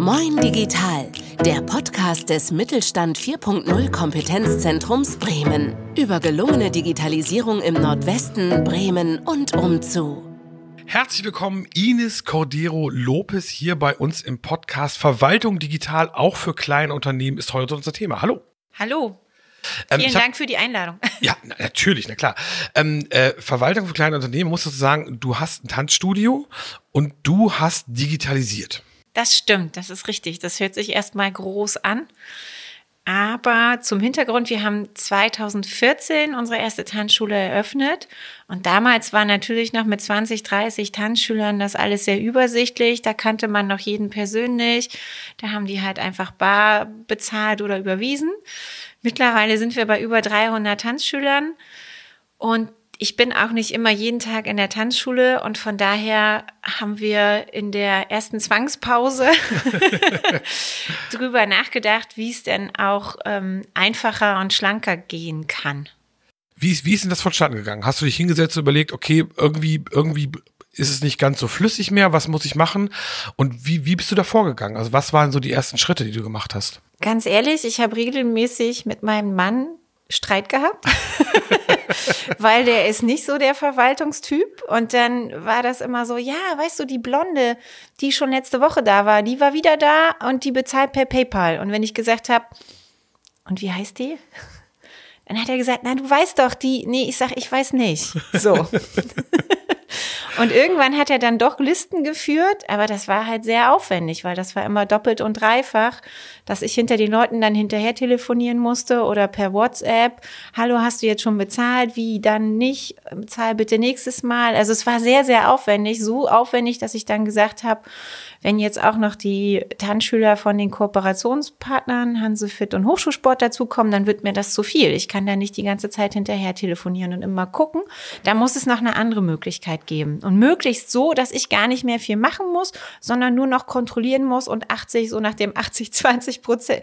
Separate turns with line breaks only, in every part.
Moin Digital, der Podcast des Mittelstand 4.0 Kompetenzzentrums Bremen über gelungene Digitalisierung im Nordwesten, Bremen und umzu.
Herzlich willkommen, Ines Cordero Lopez hier bei uns im Podcast Verwaltung digital auch für kleine Unternehmen ist heute unser Thema. Hallo.
Hallo. Ähm, Vielen Dank für die Einladung.
Ja, natürlich, na klar. Ähm, äh, Verwaltung für kleine Unternehmen, musst du sagen, du hast ein Tanzstudio und du hast digitalisiert.
Das stimmt, das ist richtig. Das hört sich erstmal groß an. Aber zum Hintergrund, wir haben 2014 unsere erste Tanzschule eröffnet. Und damals war natürlich noch mit 20, 30 Tanzschülern das alles sehr übersichtlich. Da kannte man noch jeden persönlich. Da haben die halt einfach bar bezahlt oder überwiesen. Mittlerweile sind wir bei über 300 Tanzschülern. Und ich bin auch nicht immer jeden Tag in der Tanzschule und von daher haben wir in der ersten Zwangspause drüber nachgedacht, wie es denn auch ähm, einfacher und schlanker gehen kann.
Wie ist, wie ist denn das vonstatten gegangen? Hast du dich hingesetzt und überlegt, okay, irgendwie, irgendwie ist es nicht ganz so flüssig mehr, was muss ich machen? Und wie, wie bist du da vorgegangen? Also was waren so die ersten Schritte, die du gemacht hast?
Ganz ehrlich, ich habe regelmäßig mit meinem Mann Streit gehabt, weil der ist nicht so der Verwaltungstyp. Und dann war das immer so, ja, weißt du, die Blonde, die schon letzte Woche da war, die war wieder da und die bezahlt per PayPal. Und wenn ich gesagt habe, und wie heißt die? Dann hat er gesagt, nein, du weißt doch, die, nee, ich sag, ich weiß nicht. So. Und irgendwann hat er dann doch Listen geführt, aber das war halt sehr aufwendig, weil das war immer doppelt und dreifach, dass ich hinter den Leuten dann hinterher telefonieren musste oder per WhatsApp. Hallo, hast du jetzt schon bezahlt? Wie dann nicht? Bezahl bitte nächstes Mal. Also es war sehr, sehr aufwendig, so aufwendig, dass ich dann gesagt habe, wenn jetzt auch noch die Tanzschüler von den Kooperationspartnern Hansefit und Hochschulsport dazukommen, dann wird mir das zu viel. Ich kann da nicht die ganze Zeit hinterher telefonieren und immer gucken. Da muss es noch eine andere Möglichkeit geben. Und möglichst so, dass ich gar nicht mehr viel machen muss, sondern nur noch kontrollieren muss und 80, so nach dem 80, 20 Prozent,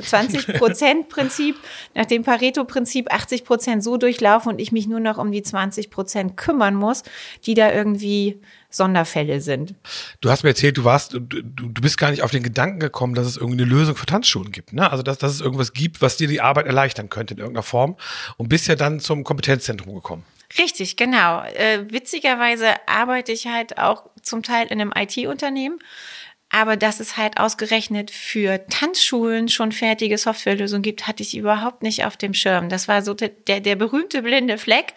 20 Prozent Prinzip, nach dem Pareto-Prinzip 80 Prozent so durchlaufen und ich mich nur noch um die 20 Prozent kümmern muss, die da irgendwie Sonderfälle sind.
Du hast mir erzählt, du warst, du, du bist gar nicht auf den Gedanken gekommen, dass es irgendwie eine Lösung für Tanzschulen gibt. Ne? Also dass, dass es irgendwas gibt, was dir die Arbeit erleichtern könnte in irgendeiner Form und bist ja dann zum Kompetenzzentrum gekommen.
Richtig, genau. Äh, witzigerweise arbeite ich halt auch zum Teil in einem IT-Unternehmen. Aber dass es halt ausgerechnet für Tanzschulen schon fertige Softwarelösungen gibt, hatte ich überhaupt nicht auf dem Schirm. Das war so der, der berühmte blinde Fleck.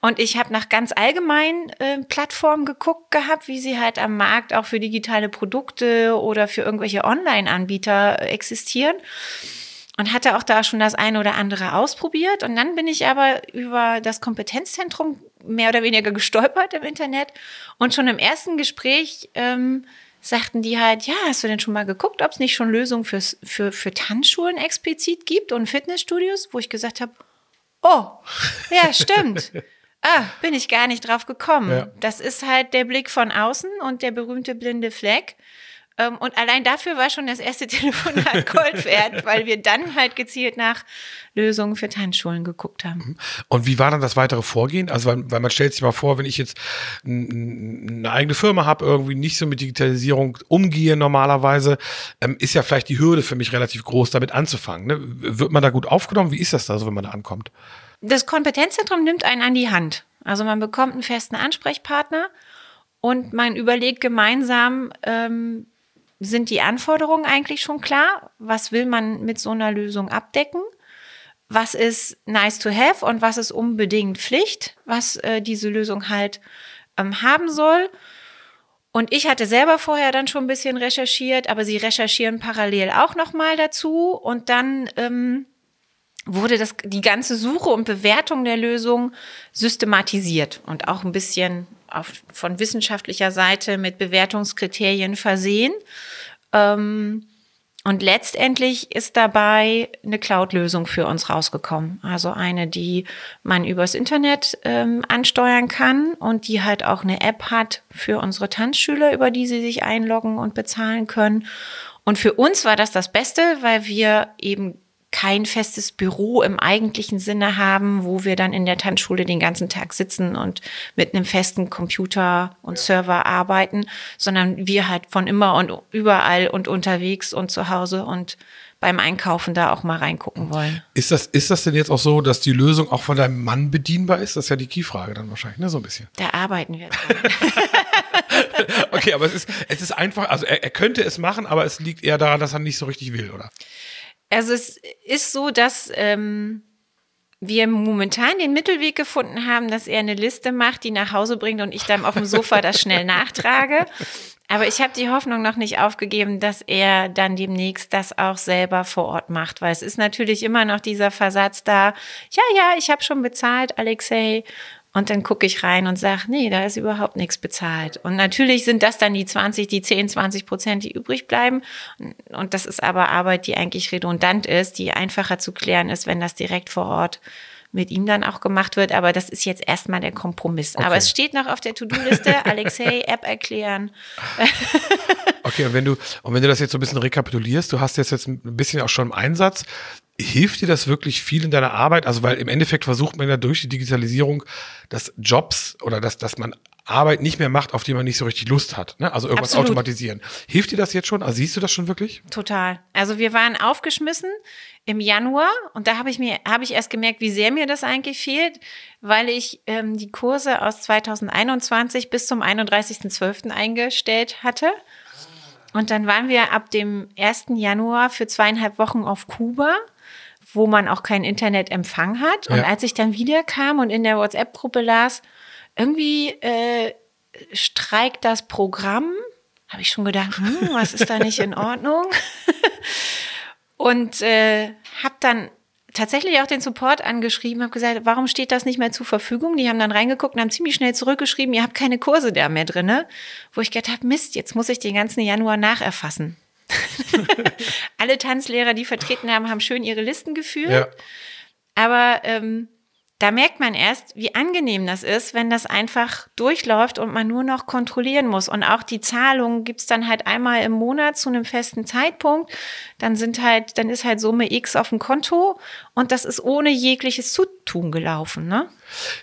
Und ich habe nach ganz allgemeinen äh, Plattformen geguckt gehabt, wie sie halt am Markt auch für digitale Produkte oder für irgendwelche Online-Anbieter existieren. Und hatte auch da schon das eine oder andere ausprobiert. Und dann bin ich aber über das Kompetenzzentrum mehr oder weniger gestolpert im Internet. Und schon im ersten Gespräch ähm, sagten die halt, ja, hast du denn schon mal geguckt, ob es nicht schon Lösungen fürs, für, für Tanzschulen explizit gibt und Fitnessstudios? Wo ich gesagt habe, oh, ja, stimmt. Ah, bin ich gar nicht drauf gekommen. Ja. Das ist halt der Blick von außen und der berühmte blinde Fleck. Ähm, und allein dafür war schon das erste Telefonat Gold wert, weil wir dann halt gezielt nach Lösungen für Tanzschulen geguckt haben. Mhm.
Und wie war dann das weitere Vorgehen? Also, weil, weil man stellt sich mal vor, wenn ich jetzt eine eigene Firma habe, irgendwie nicht so mit Digitalisierung umgehe normalerweise, ähm, ist ja vielleicht die Hürde für mich relativ groß, damit anzufangen. Ne? Wird man da gut aufgenommen? Wie ist das da so, wenn man da ankommt?
Das Kompetenzzentrum nimmt einen an die Hand. Also man bekommt einen festen Ansprechpartner und man überlegt gemeinsam, ähm, sind die Anforderungen eigentlich schon klar? Was will man mit so einer Lösung abdecken? Was ist nice to have und was ist unbedingt Pflicht, was äh, diese Lösung halt ähm, haben soll? Und ich hatte selber vorher dann schon ein bisschen recherchiert, aber sie recherchieren parallel auch nochmal dazu und dann ähm, wurde das, die ganze Suche und Bewertung der Lösung systematisiert und auch ein bisschen auf, von wissenschaftlicher Seite mit Bewertungskriterien versehen. Ähm, und letztendlich ist dabei eine Cloud-Lösung für uns rausgekommen. Also eine, die man übers Internet ähm, ansteuern kann und die halt auch eine App hat für unsere Tanzschüler, über die sie sich einloggen und bezahlen können. Und für uns war das das Beste, weil wir eben kein festes Büro im eigentlichen Sinne haben, wo wir dann in der Tanzschule den ganzen Tag sitzen und mit einem festen Computer und Server arbeiten, sondern wir halt von immer und überall und unterwegs und zu Hause und beim Einkaufen da auch mal reingucken wollen.
Ist das, ist das denn jetzt auch so, dass die Lösung auch von deinem Mann bedienbar ist? Das ist ja die Keyfrage dann wahrscheinlich, ne? So ein bisschen.
Da arbeiten wir dran.
okay, aber es ist, es ist einfach, also er, er könnte es machen, aber es liegt eher daran, dass er nicht so richtig will, oder?
Also es ist so, dass ähm, wir momentan den Mittelweg gefunden haben, dass er eine Liste macht, die nach Hause bringt und ich dann auf dem Sofa das schnell nachtrage. Aber ich habe die Hoffnung noch nicht aufgegeben, dass er dann demnächst das auch selber vor Ort macht, weil es ist natürlich immer noch dieser Versatz da. Ja, ja, ich habe schon bezahlt, Alexei. Und dann gucke ich rein und sage, nee, da ist überhaupt nichts bezahlt. Und natürlich sind das dann die 20, die 10, 20 Prozent, die übrig bleiben. Und das ist aber Arbeit, die eigentlich redundant ist, die einfacher zu klären ist, wenn das direkt vor Ort mit ihm dann auch gemacht wird. Aber das ist jetzt erstmal der Kompromiss. Okay. Aber es steht noch auf der To-Do-Liste, Alexei, App erklären.
okay, und wenn du, und wenn du das jetzt so ein bisschen rekapitulierst, du hast jetzt, jetzt ein bisschen auch schon im Einsatz, hilft dir das wirklich viel in deiner Arbeit? Also, weil im Endeffekt versucht man ja durch die Digitalisierung, dass Jobs oder dass, dass man Arbeit nicht mehr macht, auf die man nicht so richtig Lust hat. Ne? Also irgendwas Absolut. automatisieren. Hilft dir das jetzt schon? Also siehst du das schon wirklich?
Total. Also wir waren aufgeschmissen im Januar und da habe ich mir habe ich erst gemerkt, wie sehr mir das eigentlich fehlt, weil ich ähm, die Kurse aus 2021 bis zum 31.12. eingestellt hatte. Und dann waren wir ab dem 1. Januar für zweieinhalb Wochen auf Kuba wo man auch kein Internetempfang hat. Und ja. als ich dann wiederkam und in der WhatsApp-Gruppe las, irgendwie äh, streikt das Programm, habe ich schon gedacht, hm, was ist da nicht in Ordnung? und äh, habe dann tatsächlich auch den Support angeschrieben, habe gesagt, warum steht das nicht mehr zur Verfügung? Die haben dann reingeguckt und haben ziemlich schnell zurückgeschrieben, ihr habt keine Kurse da mehr drinne. Wo ich gedacht habe, Mist, jetzt muss ich den ganzen Januar nacherfassen. Alle Tanzlehrer, die vertreten haben, haben schön ihre Listen geführt. Ja. Aber ähm, da merkt man erst, wie angenehm das ist, wenn das einfach durchläuft und man nur noch kontrollieren muss. Und auch die Zahlungen gibt's dann halt einmal im Monat zu einem festen Zeitpunkt. Dann sind halt, dann ist halt Summe X auf dem Konto und das ist ohne jegliches Zutun gelaufen, ne?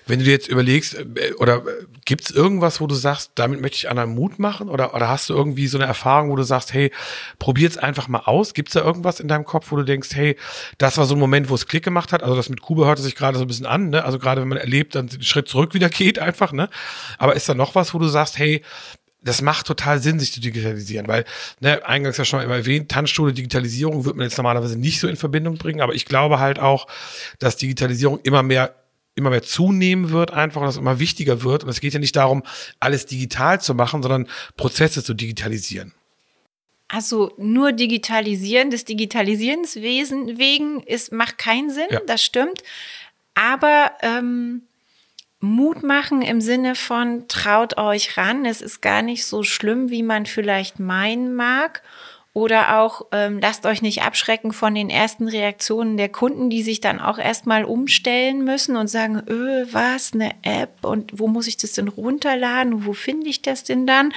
Wenn du dir jetzt überlegst, äh, oder äh, gibt es irgendwas, wo du sagst, damit möchte ich anderen Mut machen? Oder, oder hast du irgendwie so eine Erfahrung, wo du sagst, hey, probier's einfach mal aus? Gibt es da irgendwas in deinem Kopf, wo du denkst, hey, das war so ein Moment, wo es Klick gemacht hat? Also das mit Kuba hörte sich gerade so ein bisschen an, ne? Also gerade wenn man erlebt, dann einen Schritt zurück wieder geht einfach, ne? Aber ist da noch was, wo du sagst, hey, das macht total Sinn, sich zu digitalisieren, weil, ne, eingangs ja schon mal erwähnt, Tanzschule, Digitalisierung wird man jetzt normalerweise nicht so in Verbindung bringen, aber ich glaube halt auch, dass Digitalisierung immer mehr immer mehr zunehmen wird einfach und das immer wichtiger wird. Und es geht ja nicht darum, alles digital zu machen, sondern Prozesse zu digitalisieren.
Also nur digitalisieren des Digitalisierens wegen ist, macht keinen Sinn, ja. das stimmt. Aber ähm, Mut machen im Sinne von traut euch ran, es ist gar nicht so schlimm, wie man vielleicht meinen mag. Oder auch ähm, lasst euch nicht abschrecken von den ersten Reaktionen der Kunden, die sich dann auch erstmal umstellen müssen und sagen, öh, was, eine App und wo muss ich das denn runterladen? Wo finde ich das denn dann?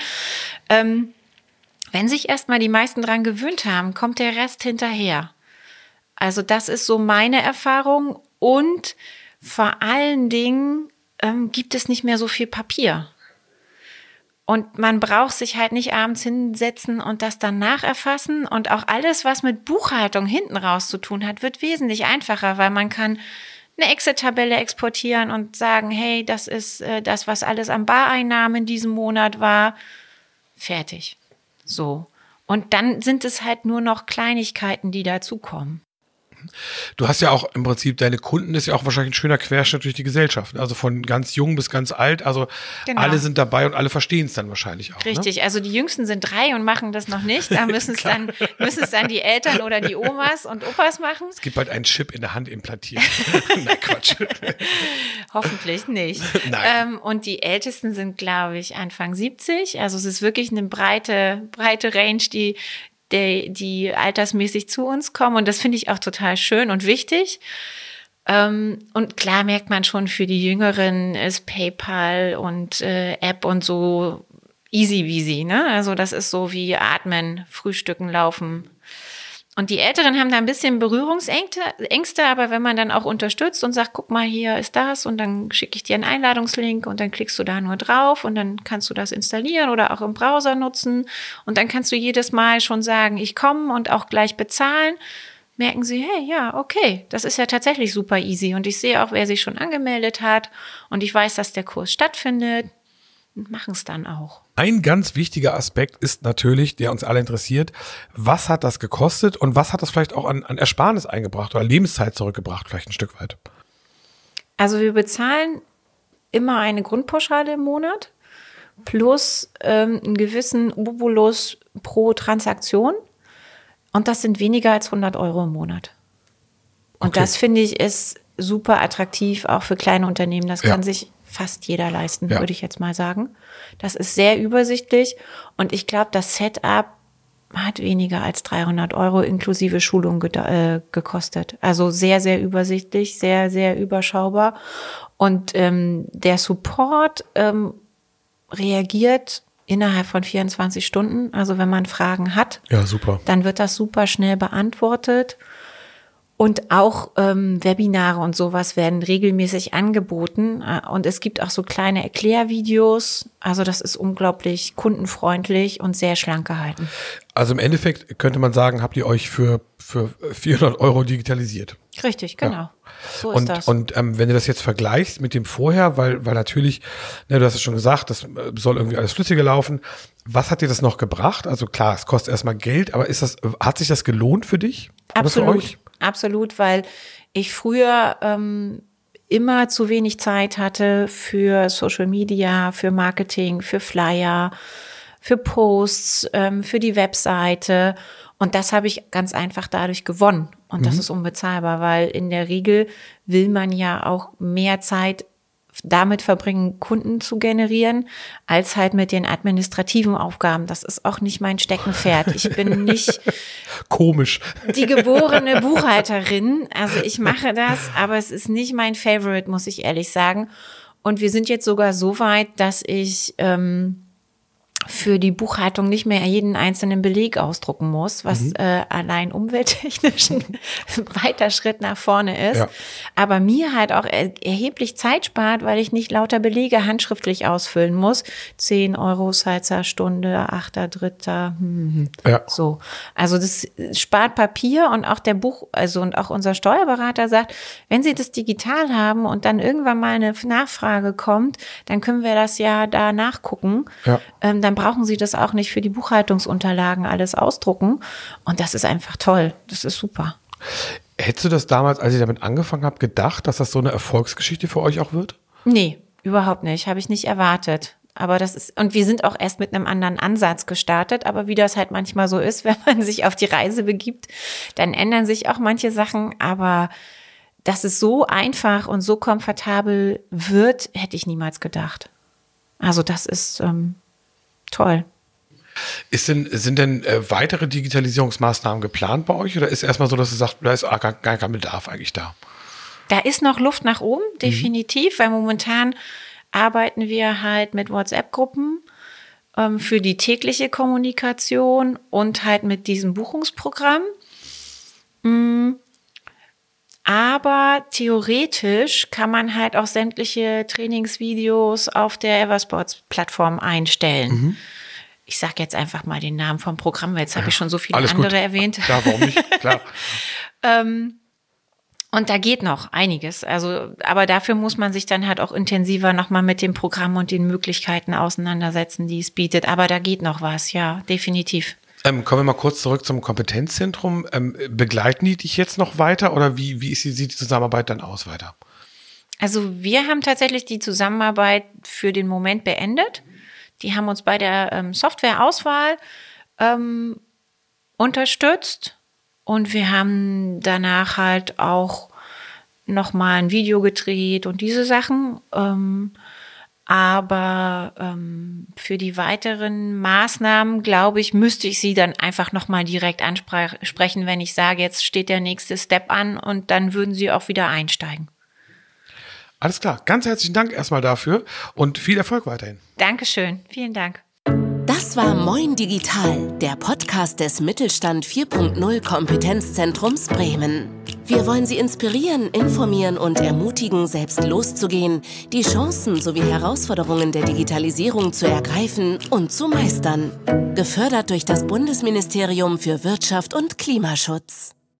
Ähm, wenn sich erstmal die meisten dran gewöhnt haben, kommt der Rest hinterher. Also das ist so meine Erfahrung und vor allen Dingen ähm, gibt es nicht mehr so viel Papier. Und man braucht sich halt nicht abends hinsetzen und das dann nacherfassen. Und auch alles, was mit Buchhaltung hinten raus zu tun hat, wird wesentlich einfacher, weil man kann eine Excel-Tabelle exportieren und sagen, hey, das ist äh, das, was alles an Bareinnahmen in diesem Monat war. Fertig. So. Und dann sind es halt nur noch Kleinigkeiten, die dazukommen.
Du hast ja auch im Prinzip deine Kunden, ist ja auch wahrscheinlich ein schöner Querschnitt durch die Gesellschaft. Also von ganz jung bis ganz alt. Also genau. alle sind dabei und alle verstehen es dann wahrscheinlich auch.
Ne? Richtig. Ne? Also die Jüngsten sind drei und machen das noch nicht. Da müssen es dann, müssen es dann die Eltern oder die Omas und Opas machen.
Es gibt bald einen Chip in der Hand implantiert. Nein, Quatsch.
Hoffentlich nicht. Nein. Ähm, und die Ältesten sind, glaube ich, Anfang 70. Also es ist wirklich eine breite, breite Range, die, die, die altersmäßig zu uns kommen. Und das finde ich auch total schön und wichtig. Ähm, und klar merkt man schon, für die Jüngeren ist PayPal und äh, App und so easy wie sie. Ne? Also das ist so wie atmen, frühstücken, laufen. Und die Älteren haben da ein bisschen Berührungsängste, aber wenn man dann auch unterstützt und sagt, guck mal, hier ist das und dann schicke ich dir einen Einladungslink und dann klickst du da nur drauf und dann kannst du das installieren oder auch im Browser nutzen. Und dann kannst du jedes Mal schon sagen, ich komme und auch gleich bezahlen, merken sie, hey, ja, okay, das ist ja tatsächlich super easy. Und ich sehe auch, wer sich schon angemeldet hat. Und ich weiß, dass der Kurs stattfindet machen es dann auch.
Ein ganz wichtiger Aspekt ist natürlich, der uns alle interessiert, was hat das gekostet und was hat das vielleicht auch an, an Ersparnis eingebracht oder Lebenszeit zurückgebracht, vielleicht ein Stück weit?
Also wir bezahlen immer eine Grundpauschale im Monat plus ähm, einen gewissen Obolus pro Transaktion. Und das sind weniger als 100 Euro im Monat. Und okay. das finde ich ist super attraktiv, auch für kleine Unternehmen. Das ja. kann sich fast jeder leisten, ja. würde ich jetzt mal sagen. Das ist sehr übersichtlich und ich glaube, das Setup hat weniger als 300 Euro inklusive Schulung ge äh, gekostet. Also sehr, sehr übersichtlich, sehr, sehr überschaubar. Und ähm, der Support ähm, reagiert innerhalb von 24 Stunden. Also wenn man Fragen hat,
ja,
dann wird das super schnell beantwortet. Und auch ähm, Webinare und sowas werden regelmäßig angeboten. Äh, und es gibt auch so kleine Erklärvideos. Also das ist unglaublich kundenfreundlich und sehr schlank gehalten.
Also im Endeffekt könnte man sagen, habt ihr euch für, für 400 Euro digitalisiert.
Richtig, genau. Ja.
So ist und, das. Und ähm, wenn du das jetzt vergleichst mit dem vorher, weil, weil natürlich, ne, du hast es schon gesagt, das äh, soll irgendwie alles flüssiger laufen. Was hat dir das noch gebracht? Also klar, es kostet erstmal Geld, aber ist das, hat sich das gelohnt für dich?
Absolut absolut, weil ich früher ähm, immer zu wenig Zeit hatte für Social Media, für Marketing, für Flyer, für Posts, ähm, für die Webseite. Und das habe ich ganz einfach dadurch gewonnen. Und das mhm. ist unbezahlbar, weil in der Regel will man ja auch mehr Zeit damit verbringen, Kunden zu generieren, als halt mit den administrativen Aufgaben. Das ist auch nicht mein Steckenpferd. Ich bin nicht
komisch
die geborene Buchhalterin. Also ich mache das, aber es ist nicht mein Favorite, muss ich ehrlich sagen. Und wir sind jetzt sogar so weit, dass ich ähm, für die Buchhaltung nicht mehr jeden einzelnen Beleg ausdrucken muss, was mhm. äh, allein umwelttechnisch ein weiter Schritt nach vorne ist. Ja. Aber mir halt auch er erheblich Zeit spart, weil ich nicht lauter Belege handschriftlich ausfüllen muss. Zehn Euro Salzer Stunde, achter, dritter, hm, hm. Ja. so. Also das spart Papier und auch der Buch, also und auch unser Steuerberater sagt, wenn Sie das digital haben und dann irgendwann mal eine Nachfrage kommt, dann können wir das ja da nachgucken. Ja. Ähm, dann brauchen Sie das auch nicht für die Buchhaltungsunterlagen alles ausdrucken. Und das ist einfach toll. Das ist super.
Hättest du das damals, als ich damit angefangen habe, gedacht, dass das so eine Erfolgsgeschichte für euch auch wird?
Nee, überhaupt nicht. Habe ich nicht erwartet. Aber das ist, und wir sind auch erst mit einem anderen Ansatz gestartet. Aber wie das halt manchmal so ist, wenn man sich auf die Reise begibt, dann ändern sich auch manche Sachen. Aber dass es so einfach und so komfortabel wird, hätte ich niemals gedacht. Also das ist, ähm, toll.
Ist denn, sind denn äh, weitere Digitalisierungsmaßnahmen geplant bei euch oder ist erstmal so, dass du sagst, da ist gar, gar kein Bedarf eigentlich da?
Da ist noch Luft nach oben, mhm. definitiv, mhm. weil momentan arbeiten wir halt mit WhatsApp-Gruppen ähm, für die tägliche Kommunikation und halt mit diesem Buchungsprogramm. Mhm. Aber theoretisch kann man halt auch sämtliche Trainingsvideos auf der Eversports-Plattform einstellen. Mhm. Ich sage jetzt einfach mal den Namen vom Programm, weil jetzt habe ich schon so viele andere gut. erwähnt.
Klar, warum nicht? Klar.
ähm, und da geht noch einiges. Also, aber dafür muss man sich dann halt auch intensiver nochmal mit dem Programm und den Möglichkeiten auseinandersetzen, die es bietet. Aber da geht noch was, ja, definitiv.
Ähm, kommen wir mal kurz zurück zum Kompetenzzentrum. Ähm, begleiten die dich jetzt noch weiter oder wie, wie sieht die Zusammenarbeit dann aus weiter?
Also wir haben tatsächlich die Zusammenarbeit für den Moment beendet. Die haben uns bei der ähm, Softwareauswahl ähm, unterstützt und wir haben danach halt auch noch mal ein Video gedreht und diese Sachen. Aber ähm, für die weiteren Maßnahmen, glaube ich, müsste ich Sie dann einfach nochmal direkt ansprechen, wenn ich sage, jetzt steht der nächste Step an und dann würden Sie auch wieder einsteigen.
Alles klar. Ganz herzlichen Dank erstmal dafür und viel Erfolg weiterhin.
Dankeschön. Vielen Dank.
Das war Moin Digital, der Podcast des Mittelstand 4.0 Kompetenzzentrums Bremen. Wir wollen Sie inspirieren, informieren und ermutigen, selbst loszugehen, die Chancen sowie Herausforderungen der Digitalisierung zu ergreifen und zu meistern. Gefördert durch das Bundesministerium für Wirtschaft und Klimaschutz.